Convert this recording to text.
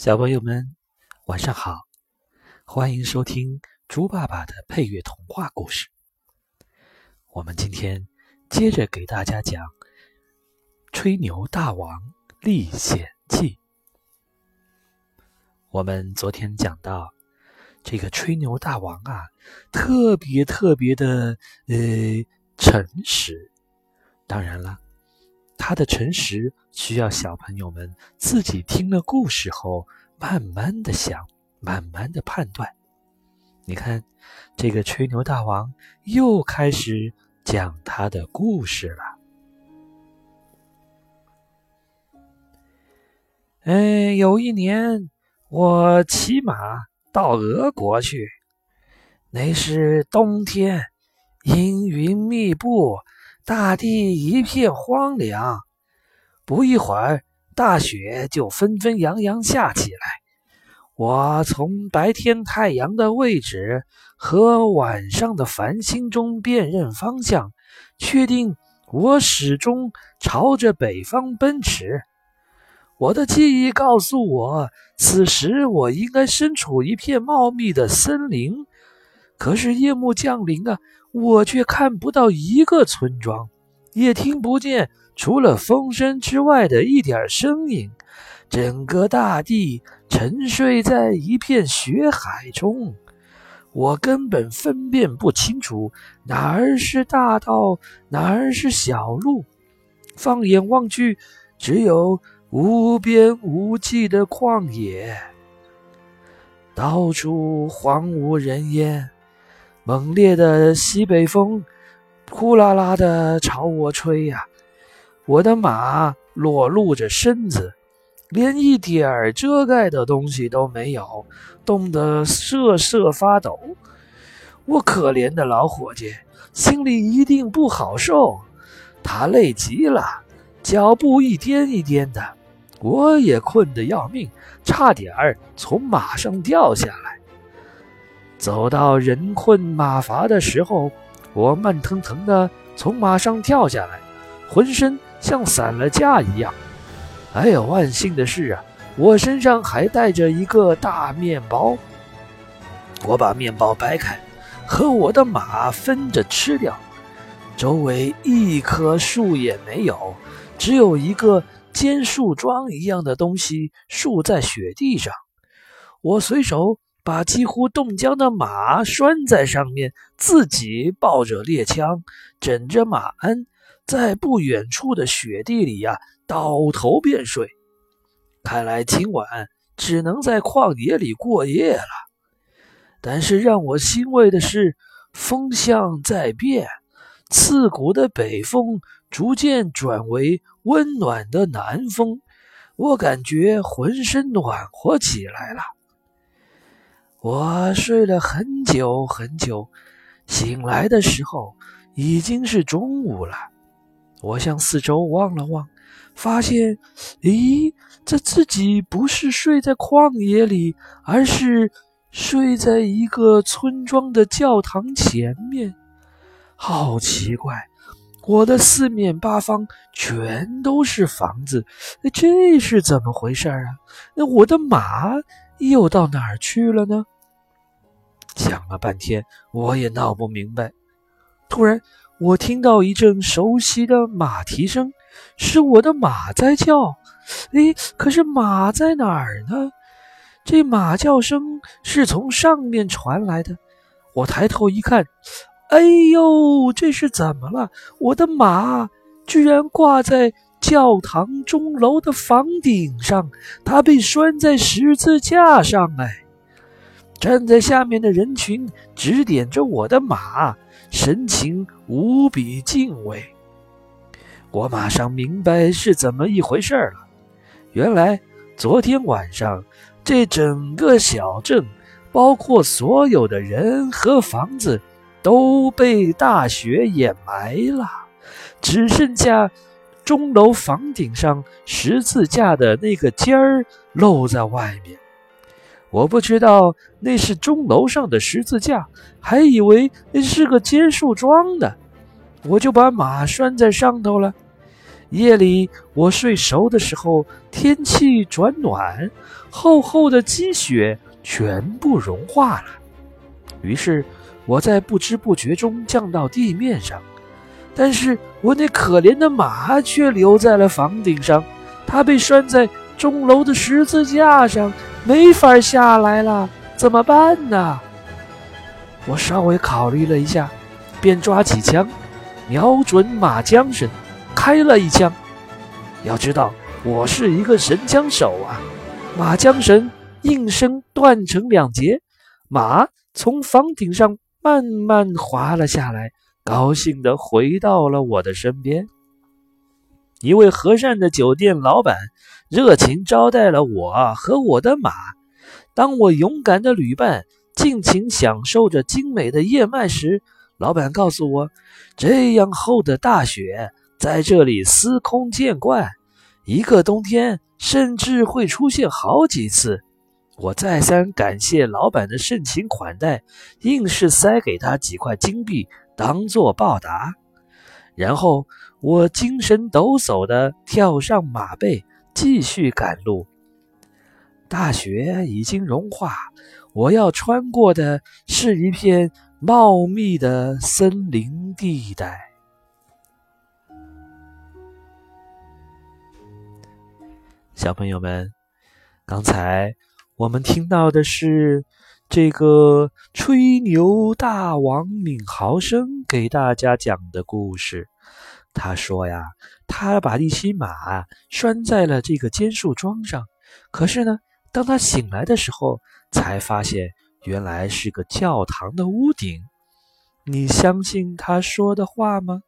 小朋友们，晚上好！欢迎收听猪爸爸的配乐童话故事。我们今天接着给大家讲《吹牛大王历险记》。我们昨天讲到，这个吹牛大王啊，特别特别的呃诚实。当然了。他的诚实需要小朋友们自己听了故事后，慢慢的想，慢慢的判断。你看，这个吹牛大王又开始讲他的故事了。哎，有一年，我骑马到俄国去，那是冬天，阴云密布。大地一片荒凉，不一会儿，大雪就纷纷扬扬下起来。我从白天太阳的位置和晚上的繁星中辨认方向，确定我始终朝着北方奔驰。我的记忆告诉我，此时我应该身处一片茂密的森林。可是夜幕降临啊！我却看不到一个村庄，也听不见除了风声之外的一点声音。整个大地沉睡在一片雪海中，我根本分辨不清楚哪儿是大道，哪儿是小路。放眼望去，只有无边无际的旷野，到处荒无人烟。猛烈的西北风，呼啦啦的朝我吹呀！我的马裸露着身子，连一点儿遮盖的东西都没有，冻得瑟瑟发抖。我可怜的老伙计心里一定不好受，他累极了，脚步一颠一颠的。我也困得要命，差点儿从马上掉下来。走到人困马乏的时候，我慢腾腾地从马上跳下来，浑身像散了架一样。哎呦，万幸的是啊，我身上还带着一个大面包。我把面包掰开，和我的马分着吃掉。周围一棵树也没有，只有一个尖树桩一样的东西竖在雪地上。我随手。把几乎冻僵的马拴在上面，自己抱着猎枪，枕着马鞍，在不远处的雪地里呀倒头便睡。看来今晚只能在旷野里过夜了。但是让我欣慰的是，风向在变，刺骨的北风逐渐转为温暖的南风，我感觉浑身暖和起来了。我睡了很久很久，醒来的时候已经是中午了。我向四周望了望，发现，咦，这自己不是睡在旷野里，而是睡在一个村庄的教堂前面。好奇怪，我的四面八方全都是房子，这是怎么回事啊？那我的马？又到哪儿去了呢？想了半天，我也闹不明白。突然，我听到一阵熟悉的马蹄声，是我的马在叫。哎，可是马在哪儿呢？这马叫声是从上面传来的。我抬头一看，哎呦，这是怎么了？我的马居然挂在教堂钟楼的房顶上，他被拴在十字架上。哎，站在下面的人群指点着我的马，神情无比敬畏。我马上明白是怎么一回事了。原来昨天晚上，这整个小镇，包括所有的人和房子，都被大雪掩埋了，只剩下。钟楼房顶上十字架的那个尖儿露在外面，我不知道那是钟楼上的十字架，还以为那是个尖树桩的，我就把马拴在上头了。夜里我睡熟的时候，天气转暖，厚厚的积雪全部融化了。于是我在不知不觉中降到地面上，但是我那可怜的马却留在了房顶上，它被拴在钟楼的十字架上，没法下来了。怎么办呢？我稍微考虑了一下，便抓起枪，瞄准马缰绳，开了一枪。要知道，我是一个神枪手啊！马缰绳应声断成两截，马从房顶上慢慢滑了下来，高兴地回到了我的身边。一位和善的酒店老板热情招待了我和我的马。当我勇敢的旅伴尽情享受着精美的燕麦时，老板告诉我，这样厚的大雪在这里司空见惯，一个冬天甚至会出现好几次。我再三感谢老板的盛情款待，硬是塞给他几块金币当做报答。然后我精神抖擞地跳上马背，继续赶路。大雪已经融化，我要穿过的是一片茂密的森林地带。小朋友们，刚才我们听到的是这个吹牛大王闵豪生给大家讲的故事。他说呀，他把一匹马拴在了这个尖树桩上，可是呢。当他醒来的时候，才发现原来是个教堂的屋顶。你相信他说的话吗？